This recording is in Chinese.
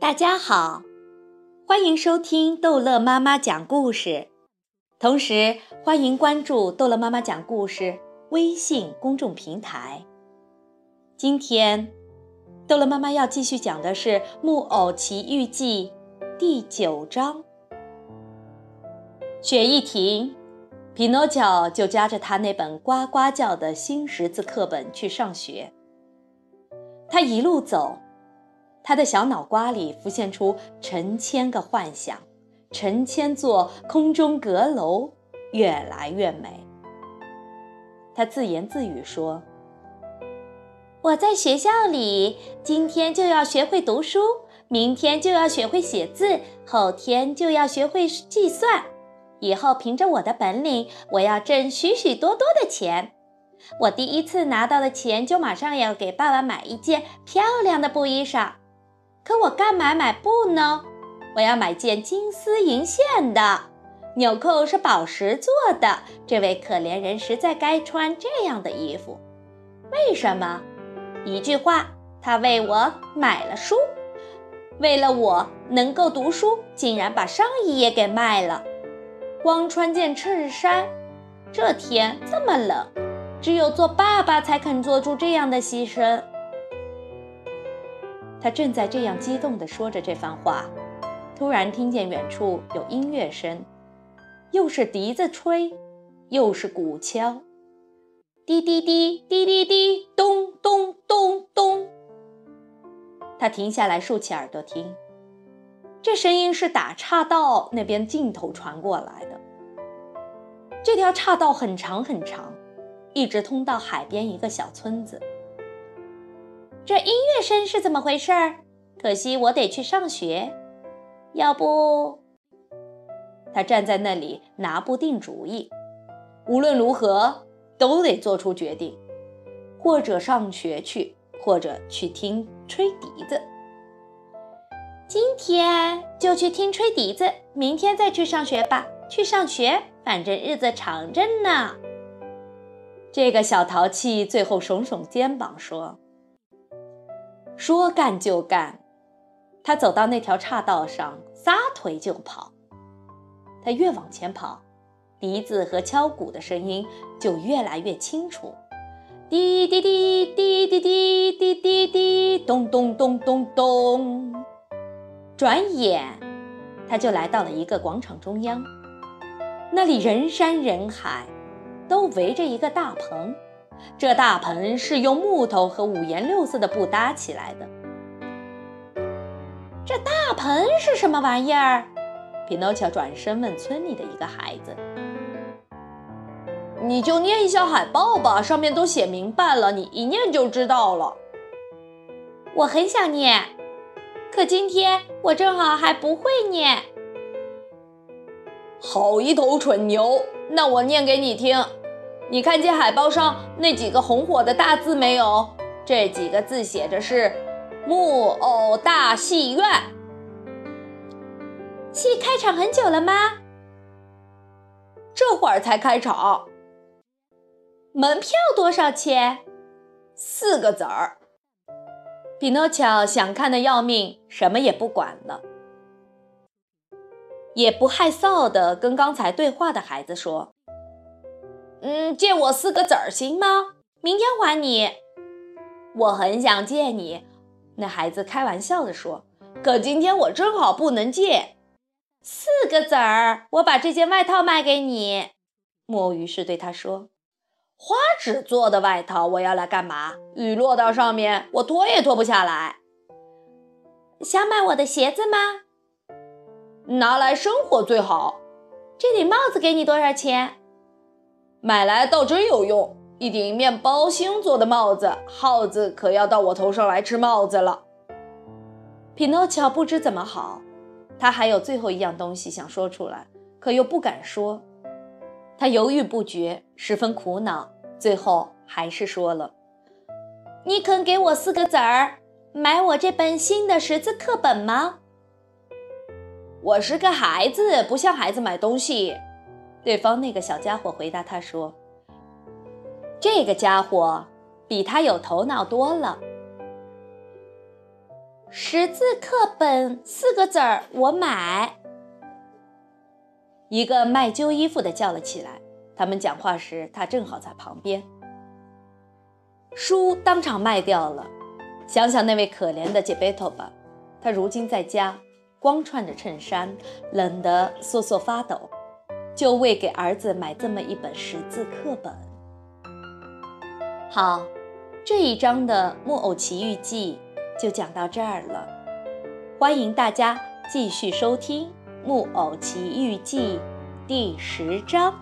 大家好，欢迎收听逗乐妈妈讲故事，同时欢迎关注逗乐妈妈讲故事微信公众平台。今天，逗乐妈妈要继续讲的是《木偶奇遇记》第九章。雪一停，匹诺乔就夹着他那本呱呱叫的新识字课本去上学。他一路走。他的小脑瓜里浮现出成千个幻想，成千座空中阁楼，越来越美。他自言自语说：“我在学校里，今天就要学会读书，明天就要学会写字，后天就要学会计算。以后凭着我的本领，我要挣许许多多的钱。我第一次拿到的钱，就马上要给爸爸买一件漂亮的布衣裳。”可我干嘛买布呢？我要买件金丝银线的，纽扣是宝石做的。这位可怜人实在该穿这样的衣服。为什么？一句话，他为我买了书，为了我能够读书，竟然把上衣也给卖了。光穿件衬衫，这天这么冷，只有做爸爸才肯做出这样的牺牲。他正在这样激动地说着这番话，突然听见远处有音乐声，又是笛子吹，又是鼓敲，滴滴滴滴滴滴，咚咚咚咚。他停下来，竖起耳朵听，这声音是打岔道那边尽头传过来的。这条岔道很长很长，一直通到海边一个小村子。这音乐声是怎么回事儿？可惜我得去上学，要不……他站在那里拿不定主意。无论如何，都得做出决定：或者上学去，或者去听吹笛子。今天就去听吹笛子，明天再去上学吧。去上学，反正日子长着呢。这个小淘气最后耸耸肩膀说。说干就干，他走到那条岔道上，撒腿就跑。他越往前跑，笛子和敲鼓的声音就越来越清楚，滴滴滴滴滴滴滴滴滴，咚咚咚咚咚。转眼，他就来到了一个广场中央，那里人山人海，都围着一个大棚。这大棚是用木头和五颜六色的布搭起来的。这大棚是什么玩意儿？匹诺乔转身问村里的一个孩子：“你就念一下海报吧，上面都写明白了，你一念就知道了。”我很想念，可今天我正好还不会念。好一头蠢牛！那我念给你听。你看见海报上那几个红火的大字没有？这几个字写着是“木偶大戏院”。戏开场很久了吗？这会儿才开场。门票多少钱？四个子儿。匹诺乔想看的要命，什么也不管了，也不害臊的跟刚才对话的孩子说。嗯，借我四个子儿行吗？明天还你。我很想借你，那孩子开玩笑地说。可今天我正好不能借。四个子儿，我把这件外套卖给你。木偶于是对他说：“花纸做的外套，我要来干嘛？雨落到上面，我脱也脱不下来。想买我的鞋子吗？拿来生活最好。这顶帽子给你多少钱？”买来倒真有用，一顶面包星做的帽子，耗子可要到我头上来吃帽子了。匹诺乔不知怎么好，他还有最后一样东西想说出来，可又不敢说。他犹豫不决，十分苦恼，最后还是说了：“你肯给我四个子儿，买我这本新的识字课本吗？”我是个孩子，不像孩子买东西。对方那个小家伙回答他说：“这个家伙比他有头脑多了。”识字课本四个字儿，我买。一个卖旧衣服的叫了起来。他们讲话时，他正好在旁边。书当场卖掉了。想想那位可怜的杰贝托吧，他如今在家，光穿着衬衫，冷得瑟瑟发抖，就为给儿子买这么一本识字课本。好，这一章的《木偶奇遇记》就讲到这儿了。欢迎大家继续收听《木偶奇遇记》第十章。